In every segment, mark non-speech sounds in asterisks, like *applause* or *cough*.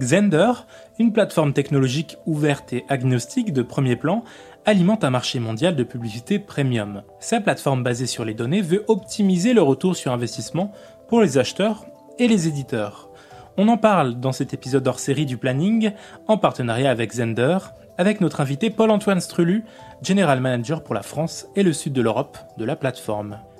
Xender, une plateforme technologique ouverte et agnostique de premier plan, alimente un marché mondial de publicité premium. Sa plateforme basée sur les données veut optimiser le retour sur investissement pour les acheteurs et les éditeurs. On en parle dans cet épisode hors série du planning en partenariat avec Zender, avec notre invité Paul-Antoine Strulu, General Manager pour la France et le sud de l'Europe de la plateforme.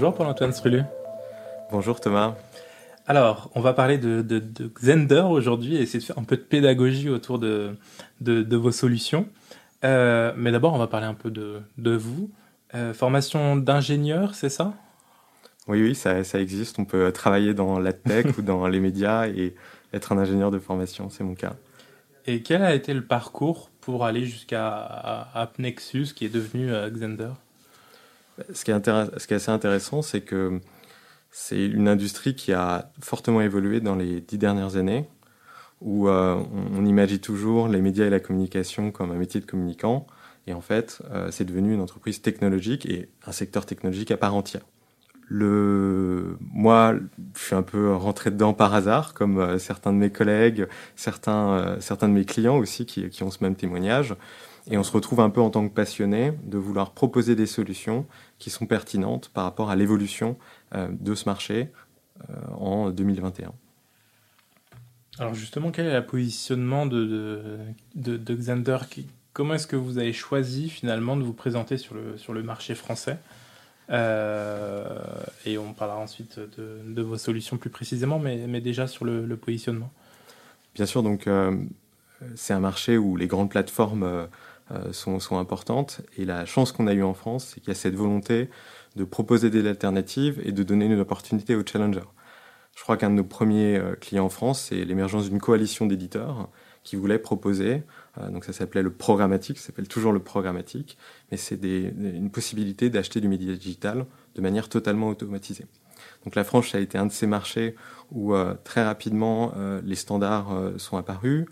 Bonjour Paul-Antoine Strulu. Bonjour Thomas. Alors, on va parler de, de, de Xender aujourd'hui et essayer de faire un peu de pédagogie autour de, de vos solutions. Euh, mais d'abord, on va parler un peu de, vous. Euh, formation d'ingénieur, c'est ça? Oui, oui, ça, ça, existe. On peut travailler dans la tech *laughs* ou dans les médias et être un ingénieur de formation, c'est mon cas. Et quel a été le parcours pour aller jusqu'à Apnexus, qui est devenu euh, Xender ce qui, est assez intéressant, c'est que c'est une industrie qui a fortement évolué dans les dix dernières années, où euh, on, imagine toujours les médias et la communication comme un métier de communicant, et en fait, euh, c'est devenu une entreprise technologique et un secteur technologique à part entière. Moi, je suis un peu rentré dedans par hasard, comme euh, certains de mes collègues, certains, certains de mes clients aussi qui ont ce même témoignage. Et on se retrouve un peu en tant que passionné de vouloir proposer des solutions qui sont pertinentes par rapport à l'évolution euh, de ce marché euh, en 2021. Alors justement, quel est le positionnement de, de, de, Xander Comment est-ce que vous avez choisi finalement de vous présenter sur le, sur le marché français? Euh, Et on parlera ensuite de, vos solutions plus précisément, mais, mais déjà sur le, positionnement. Bien sûr, donc c'est un marché où les grandes plateformes sont, sont, importantes. Et la chance qu'on a eue en France, c'est qu'il y a cette volonté de proposer des alternatives et de donner une opportunité aux challengers. Je crois qu'un de nos premiers euh, clients en France, c'est l'émergence d'une coalition d'éditeurs qui voulait proposer, euh, donc ça s'appelait le programmatique, ça s'appelle toujours le programmatique, mais c'est une possibilité d'acheter du média digital de manière totalement automatisée. Donc la France a été un de ces marchés où très rapidement les standards sont apparus,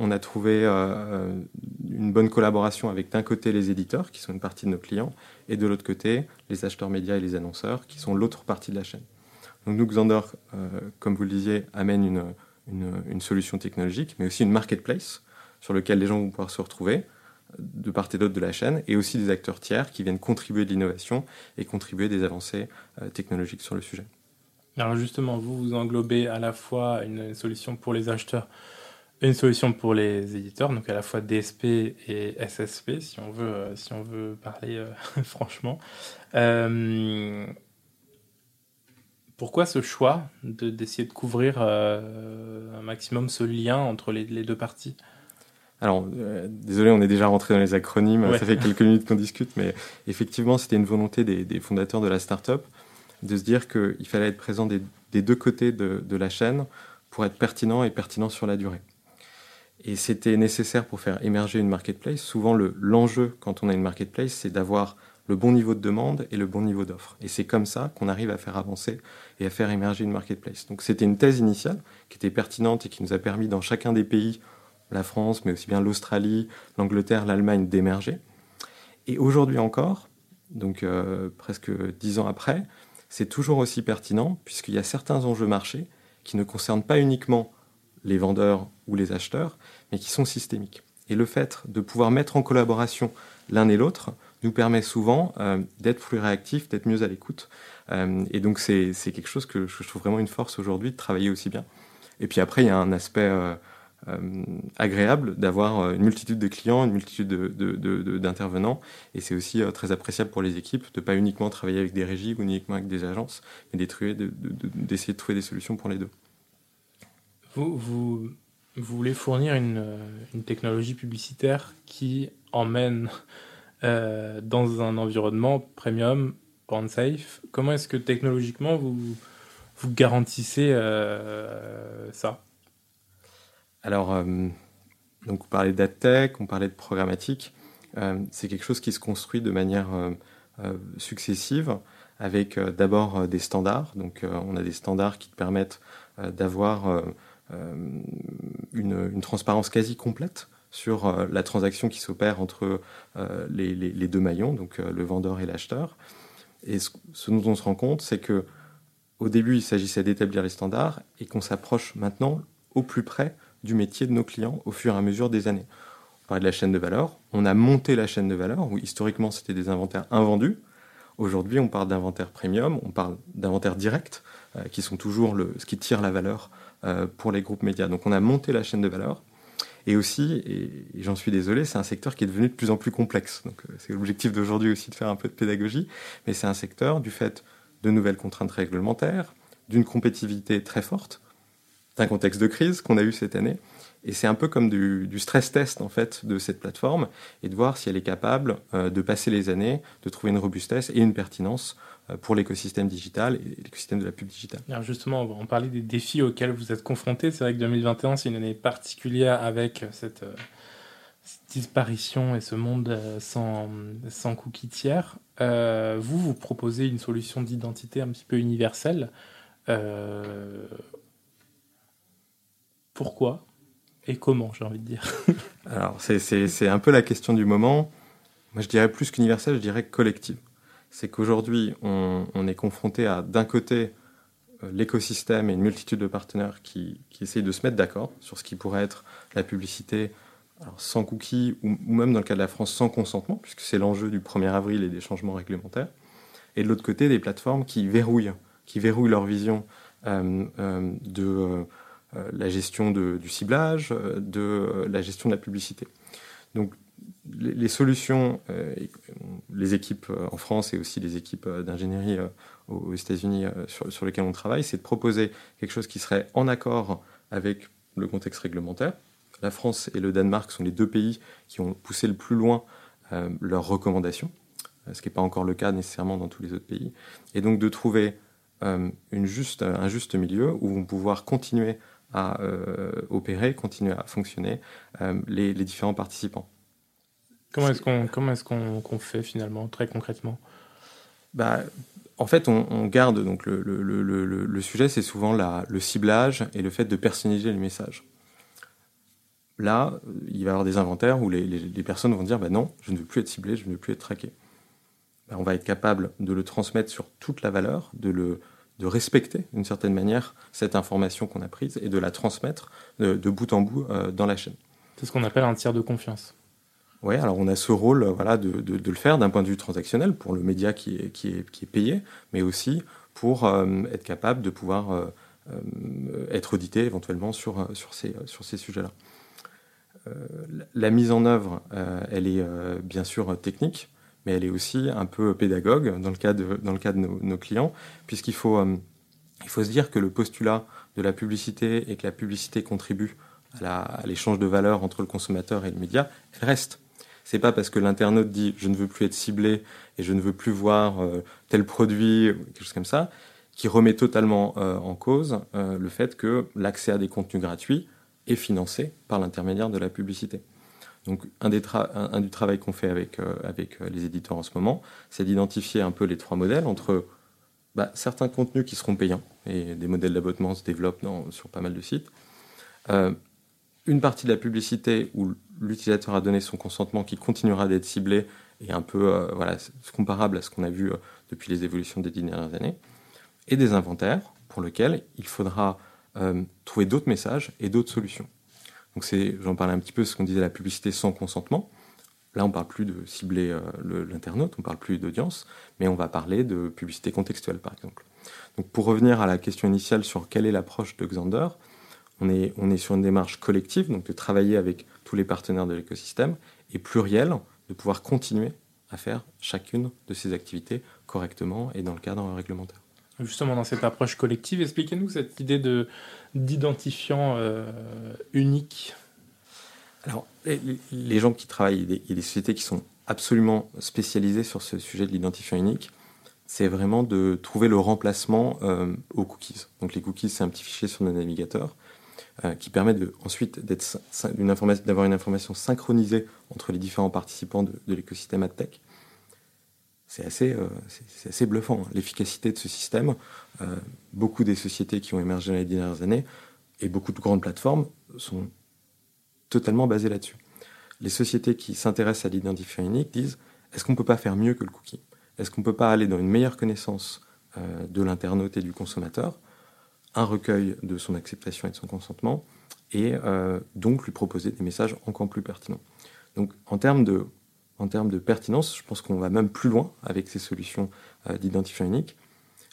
on a trouvé euh, euh, une bonne collaboration avec d'un côté les éditeurs, qui sont une partie de nos clients, et de l'autre côté les acheteurs médias et les annonceurs, qui sont l'autre partie de la chaîne. Donc nous, Xander, euh, comme vous le disiez, amène une, solution technologique, mais aussi une marketplace sur lequel les gens vont pouvoir se retrouver de part et d'autre de la chaîne, et aussi des acteurs tiers qui viennent contribuer de l'innovation et contribuer des avancées technologiques sur le sujet. Alors justement, vous, vous englobez à la fois une solution pour les acheteurs une solution pour les éditeurs, donc à la fois DSP et SSP, si on veut, euh, si on veut parler euh, *laughs* franchement. Euh, pourquoi ce choix d'essayer de, couvrir un maximum ce lien entre les, deux parties? Alors, désolé, on est déjà rentré dans les acronymes, ça fait quelques minutes qu'on discute, mais effectivement, c'était une volonté des, fondateurs de la startup de se dire qu'il fallait être présent des, deux côtés de, de, la chaîne pour être pertinent et pertinent sur la durée. Et c'était nécessaire pour faire émerger une marketplace. Souvent, l'enjeu quand on a une marketplace, c'est d'avoir le bon niveau de demande et le bon niveau d'offre. Et c'est comme ça qu'on arrive à faire avancer et à faire émerger une marketplace. Donc c'était une thèse initiale qui était pertinente et qui nous a permis dans chacun des pays, la France, mais aussi bien l'Australie, l'Angleterre, l'Allemagne, d'émerger. Et aujourd'hui encore, donc euh, presque dix ans après, c'est toujours aussi pertinent puisqu'il y a certains enjeux marchés qui ne concernent pas uniquement les vendeurs ou les acheteurs, mais qui sont systémiques. Et le fait de pouvoir mettre en collaboration l'un et l'autre nous permet souvent euh, d'être plus réactifs, d'être mieux à l'écoute. Euh, et donc c'est quelque chose que je trouve vraiment une force aujourd'hui de travailler aussi bien. Et puis après, il y a un aspect euh, agréable d'avoir une multitude de clients, une multitude d'intervenants. et c'est aussi très appréciable pour les équipes de pas uniquement travailler avec des régies ou uniquement avec des agences, mais d'essayer de trouver des solutions pour les deux. Vous, vous, voulez fournir une, une, technologie publicitaire qui emmène euh, dans un environnement premium, brand safe. Comment est-ce que technologiquement vous, vous garantissez euh, ça? Alors, euh, donc on parlait d'AdTech, on parlait de programmatique. c'est quelque chose qui se construit de manière successive avec d'abord des standards. Donc, on a des standards qui te permettent d'avoir une, transparence quasi complète sur euh, la transaction qui s'opère entre euh, les, deux maillons, donc euh, le vendeur et l'acheteur. Et ce, dont on se rend compte, c'est que au début, il s'agissait d'établir les standards et qu'on s'approche maintenant au plus près du métier de nos clients au fur et à mesure des années. On parlait de la chaîne de valeur. On a monté la chaîne de valeur où historiquement c'était des inventaires invendus. Aujourd'hui, on parle d'inventaire premium, on parle d'inventaire direct, qui sont toujours ce qui tire la valeur pour les groupes médias. Donc on a monté la chaîne de valeur et aussi, et, j'en suis désolé, c'est un secteur qui est devenu de plus en plus complexe. Donc euh, c'est l'objectif d'aujourd'hui aussi de faire un peu de pédagogie, mais c'est un secteur du fait de nouvelles contraintes réglementaires, d'une compétitivité très forte, d'un contexte de crise qu'on a eu cette année. Et c'est un peu comme du, stress test en fait de cette plateforme et de voir si elle est capable euh, de passer les années, de trouver une robustesse et une pertinence euh, pour l'écosystème digital et l'écosystème de la pub digitale. Justement, on parlait des défis auxquels vous êtes confrontés. C'est vrai que 2021, c'est une année particulière avec cette, euh, disparition et ce monde sans, sans cookies tiers. vous, vous proposez une solution d'identité un petit peu universelle. pourquoi? Et comment, j'ai envie de dire *laughs* Alors, c'est un peu la question du moment. Moi, je dirais plus qu'universelle, je dirais collective c'est qu'aujourd'hui, on, est confronté à, d'un côté, euh, l'écosystème et une multitude de partenaires qui, essayent de se mettre d'accord sur ce qui pourrait être la publicité sans cookies ou, même dans le cas de la France sans consentement, puisque c'est l'enjeu du 1er avril et des changements réglementaires. Et de l'autre côté, des plateformes qui verrouillent, qui verrouillent leur vision euh, euh, de la gestion du ciblage, de la gestion de la publicité. Donc les, solutions, euh, les équipes euh, en France et aussi les équipes euh, d'ingénierie aux États-Unis sur, lesquelles on travaille, c'est de proposer quelque chose qui serait en accord avec le contexte réglementaire. La France et le Danemark sont les deux pays qui ont poussé le plus loin leurs recommandations, ce qui n'est pas encore le cas nécessairement dans tous les autres pays. Et donc de trouver une juste, un juste milieu où vont pouvoir continuer à opérer, continuer à fonctionner les différents participants. Comment est-ce qu'on fait finalement très concrètement? Bah, en fait, on, garde donc le, le, le, le sujet, c'est souvent la, le ciblage et le fait de personnaliser les messages. Là, il va y avoir des inventaires où les, les, personnes vont dire bah non, je ne veux plus être ciblé, je ne veux plus être traqué. Bah, on va être capable de le transmettre sur toute la valeur, de le de respecter d'une certaine manière cette information qu'on a prise et de la transmettre de, bout en bout euh, dans la chaîne. C'est ce qu'on appelle un tiers de confiance. Oui, alors on a ce rôle voilà, de, le faire d'un point de vue transactionnel pour le média qui est, qui est, qui est payé, mais aussi pour euh, être capable de pouvoir euh, euh, être audité éventuellement sur, sur ces, sur ces sujets-là. la mise en œuvre, elle est bien sûr technique, mais elle est aussi un peu pédagogue dans le cas de, nos, clients, puisqu'il faut, il faut se dire que le postulat de la publicité et que la publicité contribue à l'échange de valeur entre le consommateur et le média, elle reste. C'est pas parce que l'internaute dit je ne veux plus être ciblé et je ne veux plus voir euh, tel produit, quelque chose comme ça, qui remet totalement euh, en cause euh, le fait que l'accès à des contenus gratuits est financé par l'intermédiaire de la publicité. Donc un, des un, du travail qu'on fait avec, avec les éditeurs en ce moment, c'est d'identifier un peu les trois modèles entre bah, certains contenus qui seront payants, et des modèles d'abonnement se développent sur pas mal de sites, une partie de la publicité où l'utilisateur a donné son consentement qui continuera d'être ciblé et un peu euh, voilà, comparable à ce qu'on a vu euh, depuis les évolutions des dernières années, et des inventaires pour lesquels il faudra euh, trouver d'autres messages et d'autres solutions. Donc c'est, j'en parlais un petit peu, ce qu'on disait la publicité sans consentement. Là, on parle plus de cibler l'internaute, on parle plus d'audience, mais on va parler de publicité contextuelle, par exemple. Donc pour revenir à la question initiale sur quelle est l'approche de Xander, on est, on est sur une démarche collective, donc de travailler avec tous les partenaires de l'écosystème, et pluriel, de pouvoir continuer à faire chacune de ces activités correctement et dans le cadre réglementaire. Justement dans cette approche collective. Expliquez-nous cette idée de d'identifiant unique. Alors, les, gens qui travaillent, il y a des sociétés qui sont absolument spécialisées sur ce sujet de l'identifiant unique c'est vraiment de trouver le remplacement euh, aux cookies. Donc les cookies, c'est un petit fichier sur nos navigateurs euh, qui permet de, ensuite d'avoir une information synchronisée entre les différents participants de, l'écosystème AdTech. C'est assez, euh, bluffant, hein. l'efficacité de ce système. beaucoup des sociétés qui ont émergé dans les dernières années et beaucoup de grandes plateformes sont totalement basées là-dessus. Les sociétés qui s'intéressent à l'identifiant unique disent est-ce qu'on ne peut pas faire mieux que le cookie? Est-ce qu'on ne peut pas aller dans une meilleure connaissance euh, de l'internaute et du consommateur, un recueil de son acceptation et de son consentement, et euh, donc lui proposer des messages encore plus pertinents? Donc en termes de, en termes de pertinence, je pense qu'on va même plus loin avec ces solutions euh, d'identifiant unique.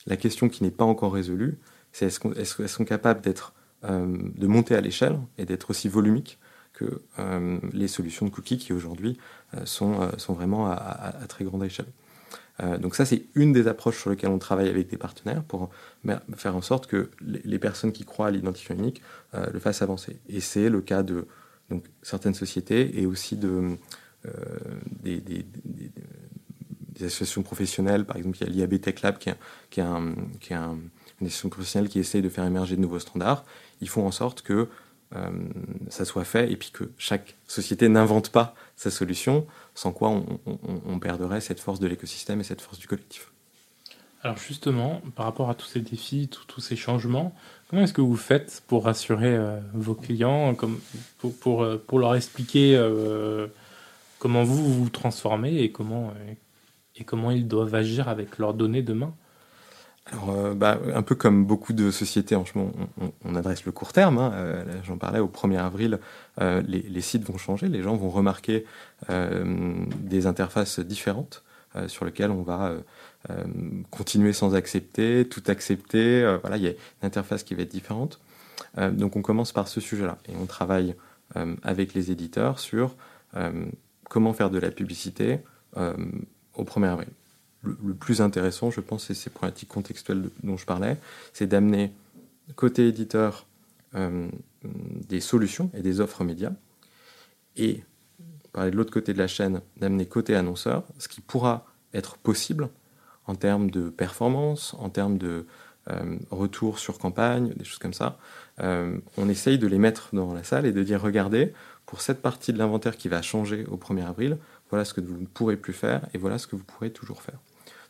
La question qui n'est pas encore résolue, c'est est-ce qu'on est, capable d'être, de monter à l'échelle et d'être aussi volumique que les solutions de cookies qui aujourd'hui sont, sont vraiment à très grande échelle. Euh, donc ça, c'est une des approches sur lesquelles on travaille avec des partenaires pour faire en sorte que les, personnes qui croient à l'identifiant unique euh, le fassent avancer. Et c'est le cas de certaines sociétés et aussi de, euh, des, associations professionnelles. Par exemple, il y a l'IAB Tech Lab qui est, une association professionnelle qui essaye de faire émerger de nouveaux standards. Ils font en sorte que ça soit fait et puis que chaque société n'invente pas sa solution sans quoi on, perdrait cette force de l'écosystème et cette force du collectif. Alors justement, par rapport à tous ces défis, tous ces changements, comment est-ce que vous faites pour rassurer euh, vos clients, pour, euh, leur expliquer euh, comment vous vous transformez et comment, et comment ils doivent agir avec leurs données demain alors, euh, bah, un peu comme beaucoup de sociétés, on, on, adresse le court terme. Hein, euh, j'en parlais au 1er avril, euh, les, sites vont changer, les gens vont remarquer des interfaces différentes sur lesquelles on va continuer sans accepter, tout accepter. voilà, il y a une interface qui va être différente. donc, on commence par ce sujet-là et on travaille avec les éditeurs sur comment faire de la publicité au 1er avril le, plus intéressant, je pense, c'est ces problématiques contextuelles dont je parlais, c'est d'amener côté éditeur euh, des solutions et des offres médias, et parler de l'autre côté de la chaîne, d'amener côté annonceur ce qui pourra être possible en termes de performance, en termes de euh, retour sur campagne, des choses comme ça. Euh, on essaye de les mettre dans la salle et de dire regardez, pour cette partie de l'inventaire qui va changer au 1er avril, voilà ce que vous ne pourrez plus faire et voilà ce que vous pourrez toujours faire.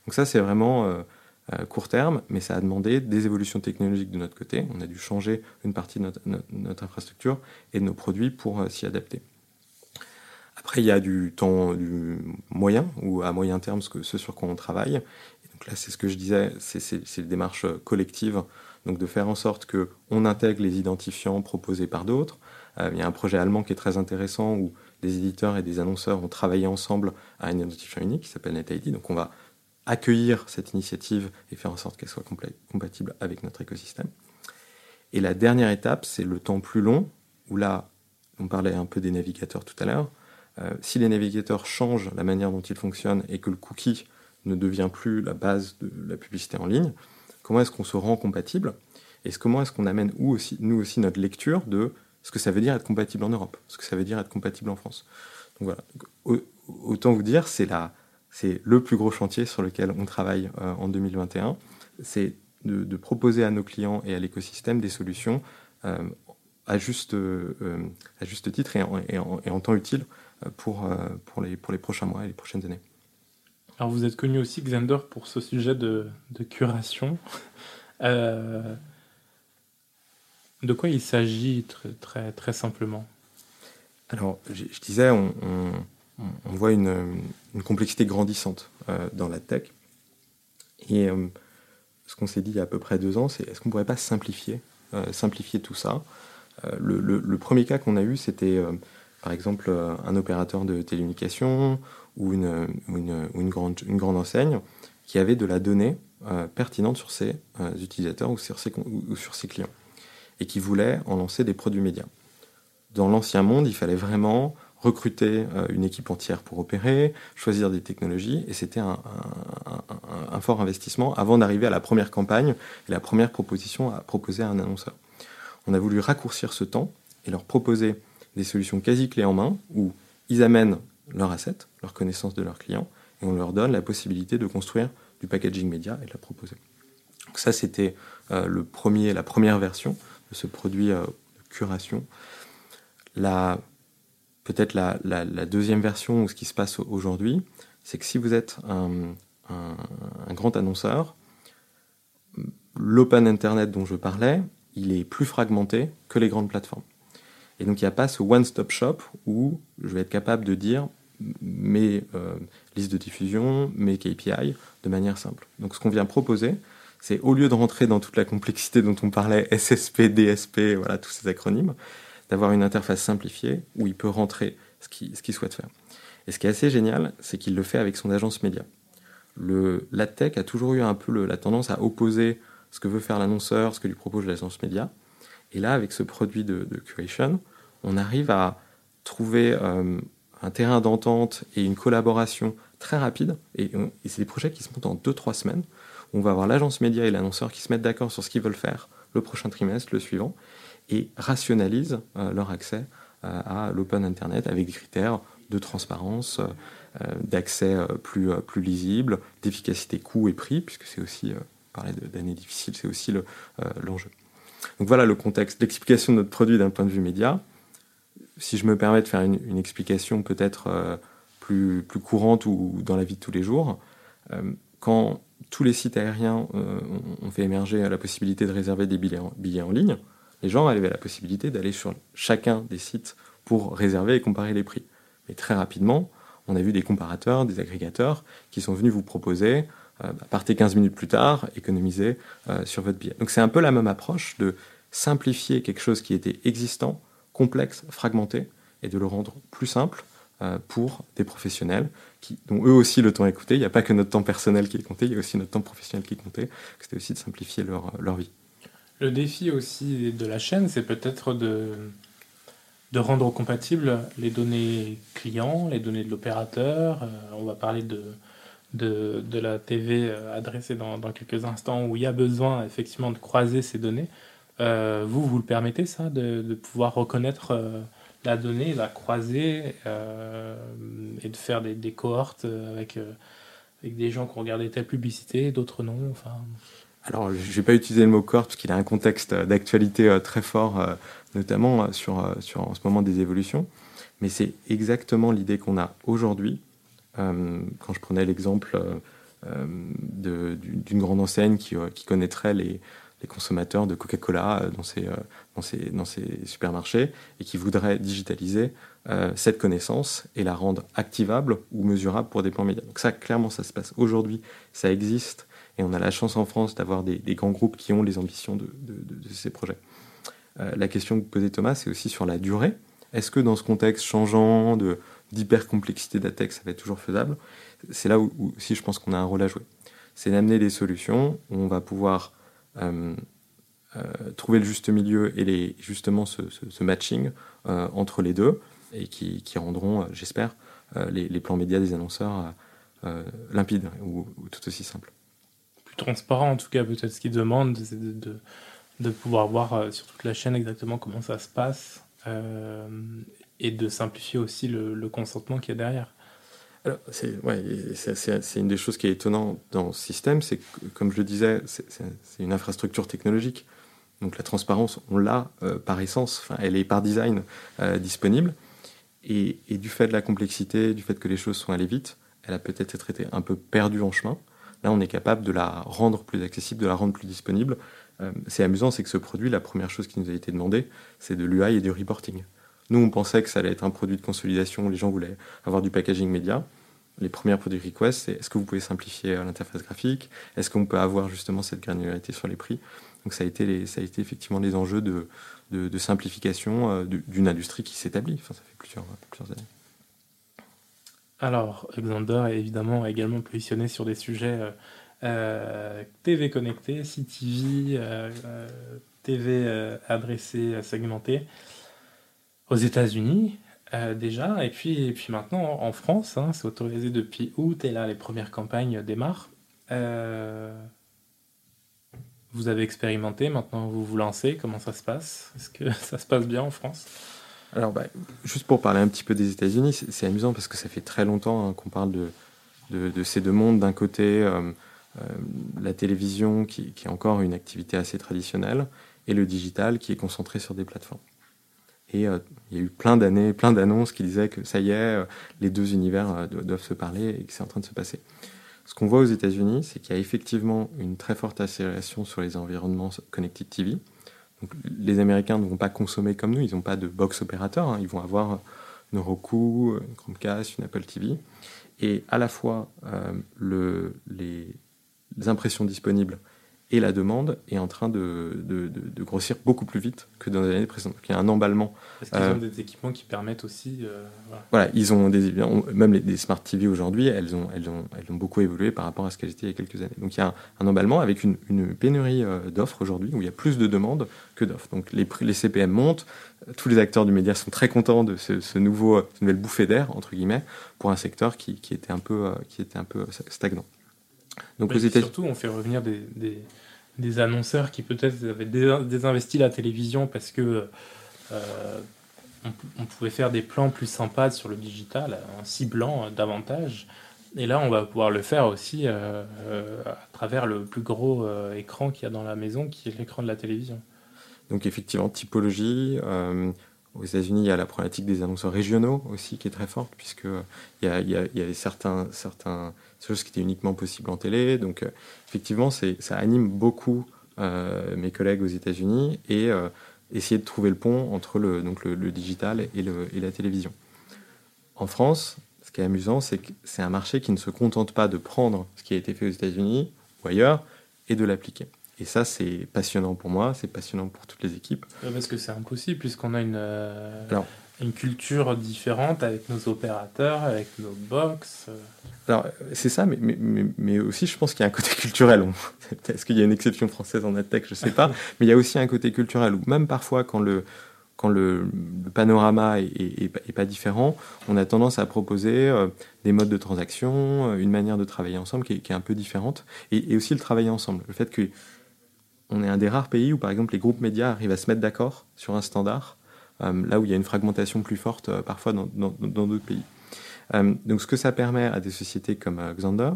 Donc ça, c'est vraiment euh, euh, court terme, mais ça a demandé des évolutions technologiques de notre côté. On a dû changer une partie de notre, infrastructure et de nos produits pour euh, s'y adapter. Après, il y a du temps du moyen ou à moyen terme, ce, sur quoi on travaille. donc là, c'est ce que je disais, c'est une démarche collective, donc de faire en sorte qu'on intègre les identifiants proposés par d'autres. il y a un projet allemand qui est très intéressant où des éditeurs et des annonceurs ont travaillé ensemble à un identifiant unique qui s'appelle NetID. Donc on va accueillir cette initiative et faire en sorte qu'elle soit compatible avec notre écosystème. Et la dernière étape, c'est le temps plus long, où là, on parlait un peu des navigateurs tout à l'heure. Euh, si les navigateurs changent la manière dont ils fonctionnent et que le cookie ne devient plus la base de la publicité en ligne, comment est-ce qu'on se rend compatible Et comment est-ce qu'on amène nous aussi notre lecture de ce que ça veut dire être compatible en Europe, ce que ça veut dire être compatible en France. Donc voilà. autant vous dire, c'est le plus gros chantier sur lequel on travaille euh, en 2021. C'est de, proposer à nos clients et à l'écosystème des solutions euh, à, juste, euh, à juste titre et en, temps utile pour les prochains mois et les prochaines années. Alors vous êtes connu aussi, Xander, pour ce sujet de, curation. *laughs* de quoi il s'agit très, très, très simplement? Alors, je, disais, on on voit une, complexité grandissante euh, dans la tech. Et euh, ce qu'on s'est dit il y a à peu près deux ans, c'est est-ce qu'on ne pourrait pas simplifier, euh, simplifier tout ça? Le, premier cas qu'on a eu, c'était par exemple un opérateur de télécommunication ou une, une, grande, une grande enseigne qui avait de la donnée pertinente sur ses utilisateurs ou sur ses, clients et qui voulait en lancer des produits médias. Dans l'ancien monde, il fallait vraiment recruter une équipe entière pour opérer, choisir des technologies, et c'était un, un, fort investissement avant d'arriver à la première campagne et la première proposition à proposer à un annonceur. On a voulu raccourcir ce temps et leur proposer des solutions quasi clés en main où ils amènent leur asset, leur connaissance de leurs clients, et on leur donne la possibilité de construire du packaging média et de la proposer. Donc ça, c'était euh, le premier, la première version de ce produit euh, de curation. peut-être la, deuxième version, ou ce qui se passe aujourd'hui, c'est que si vous êtes un, un grand annonceur, l'open Internet dont je parlais, il est plus fragmenté que les grandes plateformes. Et donc il n'y a pas ce one-stop shop où je vais être capable de dire mes euh, listes de diffusion, mes KPI de manière simple. Donc ce qu'on vient proposer, c'est au lieu de rentrer dans toute la complexité dont on parlait, *laughs* SSP, DSP, voilà tous ces acronymes, d'avoir une interface simplifiée où il peut rentrer ce qu'il souhaite faire. Et ce qui est assez génial, c'est qu'il le fait avec son agence média. Le, la tech a toujours eu un peu la tendance à opposer ce que veut faire l'annonceur, ce que lui propose l'agence média. Et là, avec ce produit de, curation, on arrive à trouver euh, un terrain d'entente et une collaboration très rapide. Et, c'est des projets qui se montent en 2-3 semaines. On va avoir l'agence média et l'annonceur qui se mettent d'accord sur ce qu'ils veulent faire le prochain trimestre, le suivant, et rationalisent euh, leur accès euh, à l'open Internet avec des critères de transparence, d'accès plus, plus lisible, d'efficacité coût et prix, puisque c'est aussi, parler d'années difficiles, c'est aussi l'enjeu. Donc voilà le contexte, l'explication de notre produit d'un point de vue média. Si je me permets de faire une, explication peut-être euh, plus, plus courante ou dans la vie de tous les jours, euh, quand tous les sites aériens euh, ont fait émerger la possibilité de réserver des billets en, billets en ligne, les gens avaient la possibilité d'aller sur chacun des sites pour réserver et comparer les prix. Mais très rapidement, on a vu des comparateurs, des agrégateurs qui sont venus vous proposer bah, partez 15 minutes plus tard, économisez euh, sur votre billet. Donc c'est un peu la même approche de simplifier quelque chose qui était existant, complexe, fragmenté, et de le rendre plus simple euh, pour des professionnels qui, dont eux aussi le temps est compté. Il n'y a pas que notre temps personnel qui est compté, il y a aussi notre temps professionnel qui est compté. C'était aussi de simplifier leur, leur vie. Le défi aussi de la chaîne, c'est peut-être de, de rendre compatibles les données clients, les données de l'opérateur. on va parler de, de, de la TV euh, adressée dans, dans, quelques instants où il y a besoin effectivement de croiser ces données. Euh, vous, vous le permettez ça, de, de pouvoir reconnaître euh, la donnée, la croiser et de faire des, des cohortes avec, avec des gens qui ont regardé telle publicité, d'autres non enfin... Alors, je vais pas utiliser le mot cohorte parce qu'il a un contexte d'actualité très fort, notamment sur, sur en ce moment des évolutions. Mais c'est exactement l'idée qu'on a aujourd'hui quand je prenais l'exemple euh, euh, d'une grande enseigne qui, connaîtrait les, consommateurs de Coca-Cola dans ses, supermarchés et qui voudrait digitaliser cette connaissance et la rendre activable ou mesurable pour des plans médias. Donc ça, clairement, ça se passe aujourd'hui, ça existe et on a la chance en France d'avoir des, grands groupes qui ont les ambitions de, ces projets. la question que posait Thomas, c'est aussi sur la durée. Est-ce que dans ce contexte changeant de d'hypercomplexité d'ATEX, ça va être toujours faisable. C'est là où, si je pense qu'on a un rôle à jouer. C'est d'amener des solutions où on va pouvoir euh, euh, trouver le juste milieu et justement ce, matching euh, entre les deux et qui, rendront, j'espère, les, plans médias des annonceurs limpides ou, tout aussi simples. Plus transparent en tout cas, peut-être ce qu'ils demandent, c'est de, pouvoir voir sur toute la chaîne exactement comment ça se passe et de simplifier aussi le, consentement qu'il y a derrière. C'est une des choses qui est étonnante dans ce système, c'est que, comme je le disais, c'est une infrastructure technologique. Donc la transparence, on l'a euh, par essence, enfin, elle est par design euh, disponible. Et, et, du fait de la complexité, du fait que les choses sont allées vite, elle a peut-être été un peu perdue en chemin. Là, on est capable de la rendre plus accessible, de la rendre plus disponible. Euh, c'est amusant, c'est que ce produit, la première chose qui nous a été demandée, c'est de l'UI et du reporting. Nous, on pensait que ça allait être un produit de consolidation, les gens voulaient avoir du packaging média. Les premiers produits request, c'est est-ce que vous pouvez simplifier euh, l'interface graphique? Est-ce qu'on peut avoir justement cette granularité sur les prix? Donc ça a, été ça a été effectivement les enjeux de, simplification euh, d'une industrie qui s'établit. Ça fait plusieurs, plusieurs années. Alors, Alexander est évidemment également positionné sur des sujets euh, TV connecté, CTV, TV adressé, segmenté aux États-Unis. déjà, et puis, et puis maintenant en France, hein, c'est autorisé depuis août, et là les premières campagnes démarrent. vous avez expérimenté, maintenant vous vous lancez, comment ça se passe? Est-ce que *laughs* ça se passe bien en France? Alors, bah, juste pour parler un petit peu des États-Unis, c'est amusant parce que ça fait très longtemps hein, qu'on parle de, de, ces deux mondes. D'un côté, euh, euh, la télévision qui, est encore une activité assez traditionnelle, et le digital qui est concentré sur des plateformes. Et euh, il y a eu plein d'années, plein d'annonces qui disaient que ça y est, les deux univers doivent se parler et que c'est en train de se passer. Ce qu'on voit aux États-Unis, c'est qu'il y a effectivement une très forte accélération sur les environnements connected TV les Américains ne vont pas consommer comme nous, ils n'ont pas de box opérateur, hein. ils vont avoir une Roku, une Chromecast, une Apple TV. Et à la fois, euh, les, impressions disponibles et la demande est en train de, de, grossir beaucoup plus vite que dans les années précédentes. il y a un emballement. Parce qu'ils ont euh, des équipements qui permettent aussi. Euh, voilà. ils ont des même les, smart TV aujourd'hui, elles ont, elles ont, elles ont beaucoup évolué par rapport à ce qu'elles étaient il y a quelques années. Donc il y a un, emballement avec une, une pénurie euh, d'offres aujourd'hui où il y a plus de demandes que d'offres. Donc les, les CPM montent, tous les acteurs du média sont très contents de ce, nouveau, cette nouvelle bouffée d'air entre guillemets pour un secteur qui, qui était un peu, qui était un peu stagnant. Donc aux Surtout, on fait revenir des, des, annonceurs qui peut-être avaient désinvesti la télévision parce que euh, on, pouvait faire des plans plus sympas sur le digital en ciblant davantage. Et là, on va pouvoir le faire aussi euh, euh, à travers le plus gros écran qu'il y a dans la maison, qui est l'écran de la télévision. Donc effectivement, typologie. aux États-Unis, il y a la problématique des annonceurs régionaux aussi qui est très forte, puisque il y a, il y a certains, certains chose qui était uniquement possible en télé. Donc, euh, effectivement, ça anime beaucoup euh, mes collègues aux États-Unis et euh, essayer de trouver le pont entre le, donc le, digital et, le, et, la télévision. En France, ce qui est amusant, c'est que c'est un marché qui ne se contente pas de prendre ce qui a été fait aux États-Unis ou ailleurs et de l'appliquer. Et ça, c'est passionnant pour moi, c'est passionnant pour toutes les équipes. Parce que c'est impossible, puisqu'on a une, une culture différente avec nos opérateurs, avec nos box. Alors, c'est ça, mais, mais, mais, aussi, je pense qu'il y a un côté culturel. *laughs* Est-ce qu'il y a une exception française en AdTech? Je ne sais pas. *laughs* mais il y a aussi un côté culturel où, même parfois, quand le, quand le, panorama est, pas différent, on a tendance à proposer euh, des modes de transaction, euh, une manière de travailler ensemble qui est, un peu différente, et, aussi le travailler ensemble. Le fait que on est un des rares pays où, par exemple, les groupes médias arrivent à se mettre d'accord sur un standard, euh, là où il y a une fragmentation plus forte parfois dans d'autres pays. Euh, donc ce que ça permet à des sociétés comme euh, Xander,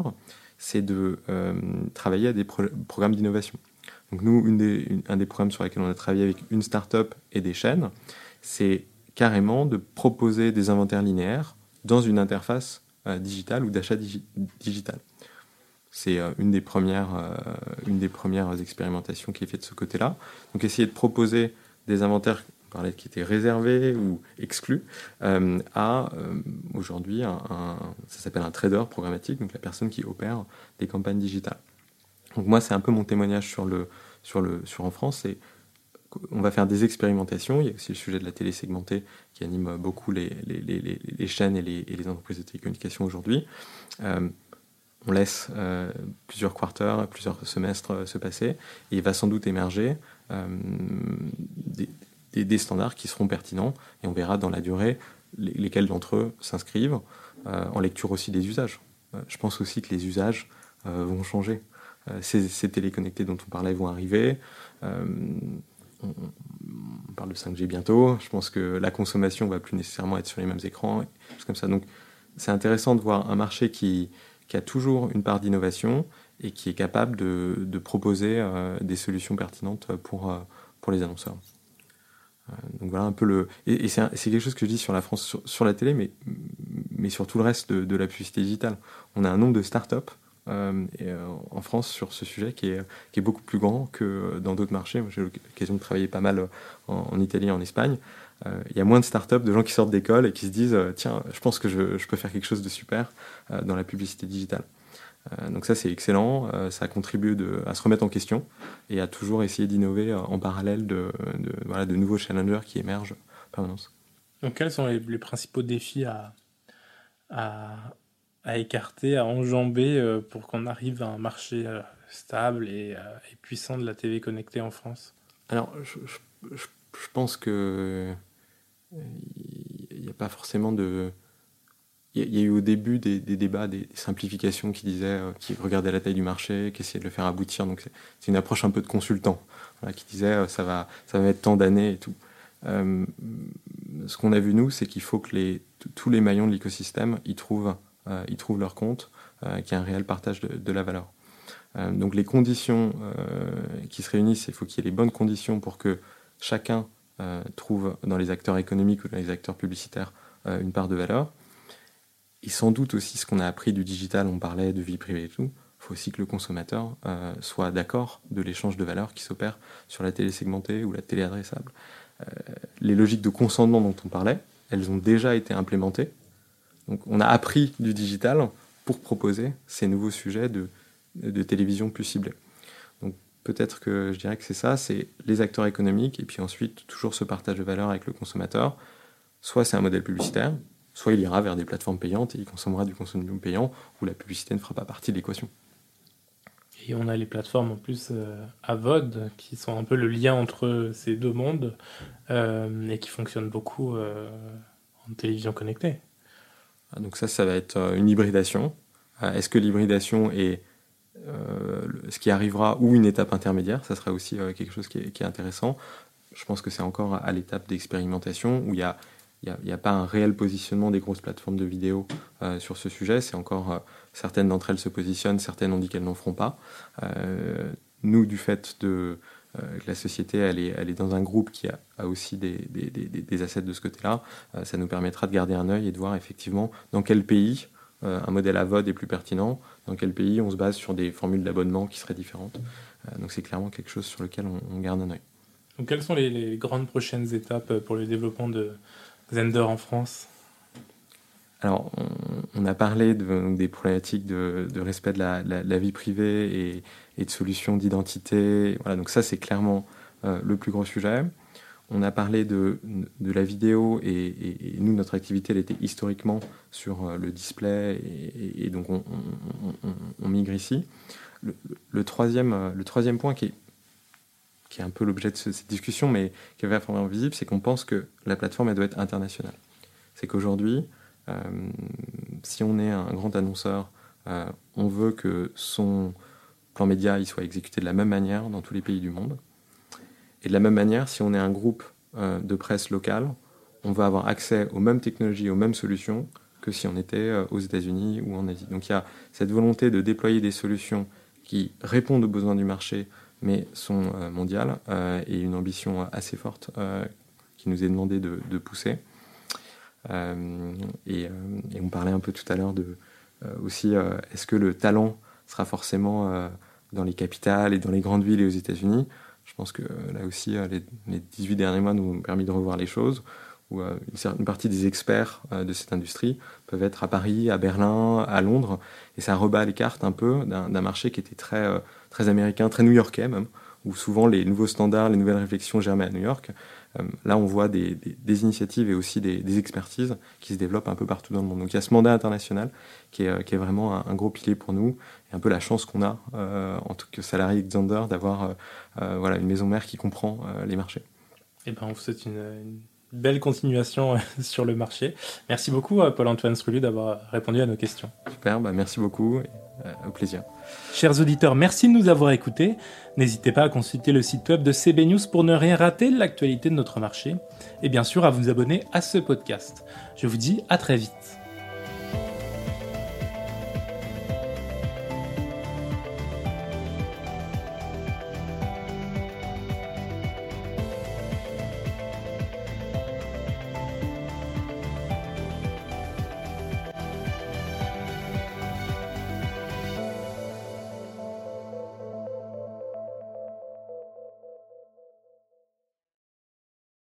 c'est de euh, travailler à des programmes d'innovation. Donc nous, un des programmes sur lesquels on a travaillé avec une start-up et des chaînes, c'est carrément de proposer des inventaires linéaires dans une interface digitale ou d'achat digital. C'est une des premières expérimentations qui est faite de ce côté-là. Donc essayer de proposer des inventaires parlait qui était réservé ou exclu, euh, à euh, aujourd'hui, un, ça s'appelle un trader programmatique, donc la personne qui opère des campagnes digitales. Donc moi, c'est un peu mon témoignage sur, le, sur, le, sur en France, c'est on va faire des expérimentations. Il y a aussi le sujet de la télé segmentée qui anime beaucoup les, les, les, chaînes et, les, entreprises de télécommunications aujourd'hui. Euh, on laisse plusieurs quarters, plusieurs semestres se passer, et il va sans doute émerger des, des, standards qui seront pertinents et on verra dans la durée lesquels d'entre eux s'inscrivent, euh, en lecture aussi des usages. Euh, je pense aussi que les usages euh, vont changer. Ces, téléconnectés dont on parlait vont arriver. On, parle de 5G bientôt. Je pense que la consommation va plus nécessairement être sur les mêmes écrans, comme ça. Donc, c'est intéressant de voir un marché qui, a toujours une part d'innovation et qui est capable de, proposer des solutions pertinentes pour les annonceurs. Euh, donc voilà un peu le. Et, c'est quelque chose que je dis sur la France, sur, la télé, mais, mais sur tout le reste de, la publicité digitale. On a un nombre de startups euh, euh, en France sur ce sujet qui est, qui est beaucoup plus grand que dans d'autres marchés. J'ai l'occasion de travailler pas mal en, Italie et en Espagne. Il y a moins de startups, de gens qui sortent d'école et qui se disent Tiens, je pense que je, peux faire quelque chose de super dans la publicité digitale. Euh, donc ça c'est excellent, euh, ça contribue de, à se remettre en question et à toujours essayer d'innover euh, en parallèle de, de, voilà, de nouveaux challengers qui émergent en permanence. Donc quels sont les, principaux défis à, à, à, écarter, à enjamber pour qu'on arrive à un marché stable et, et, puissant de la TV connectée en France? Alors je, je, je pense que il n'y a pas forcément de. Il y, a eu au début des, débats, des, simplifications qui disaient, qui regardaient la taille du marché, qui essayaient de le faire aboutir. Donc c'est une approche un peu de consultant, qui disait ça va, ça va tant d'années et tout. ce qu'on a vu nous, c'est qu'il faut que les, tous les maillons de l'écosystème y trouvent, trouvent leur compte, qu'il y ait un réel partage de, la valeur. donc les conditions qui se réunissent, il faut qu'il y ait les bonnes conditions pour que chacun euh, trouve dans les acteurs économiques ou dans les acteurs publicitaires euh, une part de valeur. Et sans doute aussi ce qu'on a appris du digital, on parlait de vie privée et tout, il faut aussi que le consommateur euh, soit d'accord de l'échange de valeur qui s'opère sur la télé segmentée ou la télé adressable. les logiques de consentement dont on parlait, elles ont déjà été implémentées. Donc on a appris du digital pour proposer ces nouveaux sujets de, de télévision plus ciblée peut-être que je dirais que c'est ça, c'est les acteurs économiques et puis ensuite toujours ce partage de valeur avec le consommateur. Soit c'est un modèle publicitaire, soit il ira vers des plateformes payantes et il consommera du contenu payant où la publicité ne fera pas partie de l'équation. Et on a les plateformes en plus euh, à VOD qui sont un peu le lien entre ces deux mondes euh, et qui fonctionnent beaucoup euh, en télévision connectée. Ah, donc ça, ça va être une hybridation. Est-ce que l'hybridation est euh, ce qui arrivera ou une étape intermédiaire, ça sera aussi euh, quelque chose qui est, intéressant. Je pense que c'est encore à l'étape d'expérimentation où il n'y a, pas un réel positionnement des grosses plateformes de vidéo euh, sur ce sujet. C'est encore certaines d'entre elles se positionnent, certaines ont dit qu'elles n'en feront pas. nous, du fait de que la société elle est, elle est dans un groupe qui a, aussi des, des, des, des, assets de ce côté-là, ça nous permettra de garder un œil et de voir effectivement dans quel pays un modèle à VOD est plus pertinent, dans quel pays on se base sur des formules d'abonnement qui seraient différentes. Euh, donc c'est clairement quelque chose sur lequel on, garde un œil. Donc quelles sont les, grandes prochaines étapes pour le développement de Zender en France alors, on, a parlé de, des problématiques de, respect de la, vie privée et, de solutions d'identité. Voilà, donc ça, c'est clairement euh, le plus gros sujet. On a parlé de, de la vidéo et, nous, notre activité, elle était historiquement sur euh, le display et, donc on, migre ici. Le, troisième, euh, le troisième point qui est, qui est un peu l'objet de cette discussion, mais qui est vraiment visible, c'est qu'on pense que la plateforme, elle doit être internationale. C'est qu'aujourd'hui, euh, si on est un grand annonceur, on veut que son plan média soit exécuté de la même manière dans tous les pays du monde. Et de la même manière, si on est un groupe euh, de presse local, on va avoir accès aux mêmes technologies, aux mêmes solutions que si on était euh, aux États-Unis ou en Asie. Donc il y a cette volonté de déployer des solutions qui répondent aux besoins du marché, mais sont euh, mondiales, et une ambition assez forte qui nous est demandé de, pousser. Et, on parlait un peu tout à l'heure de aussi, est-ce que le talent sera forcément dans les capitales et dans les grandes villes et aux États-Unis? Je pense que euh, là aussi, euh, les, 18 derniers mois nous ont permis de revoir les choses, où euh, une partie des experts de cette industrie peuvent être à Paris, à Berlin, à Londres, et ça rebat les cartes un peu d'un marché qui était très, très américain, très new-yorkais même, où souvent les nouveaux standards, les nouvelles réflexions germaient à New York. là, on voit des, initiatives et aussi des, expertises qui se développent un peu partout dans le monde. Donc il y a ce mandat international qui est, vraiment un, gros pilier pour nous, et un peu la chance qu'on a, en tant que salarié Xander, d'avoir euh, voilà, une maison mère qui comprend euh, les marchés. Eh ben, vous une, belle continuation euh, *laughs* sur le marché. Merci beaucoup, Paul-Antoine Scrulu, d'avoir répondu à nos questions. Super, bah merci beaucoup. au plaisir. Chers auditeurs, merci de nous avoir écoutés. N'hésitez pas à consulter le site web de CB News pour ne rien rater de l'actualité de notre marché. Et bien sûr, à vous abonner à ce podcast. Je vous dis à très vite.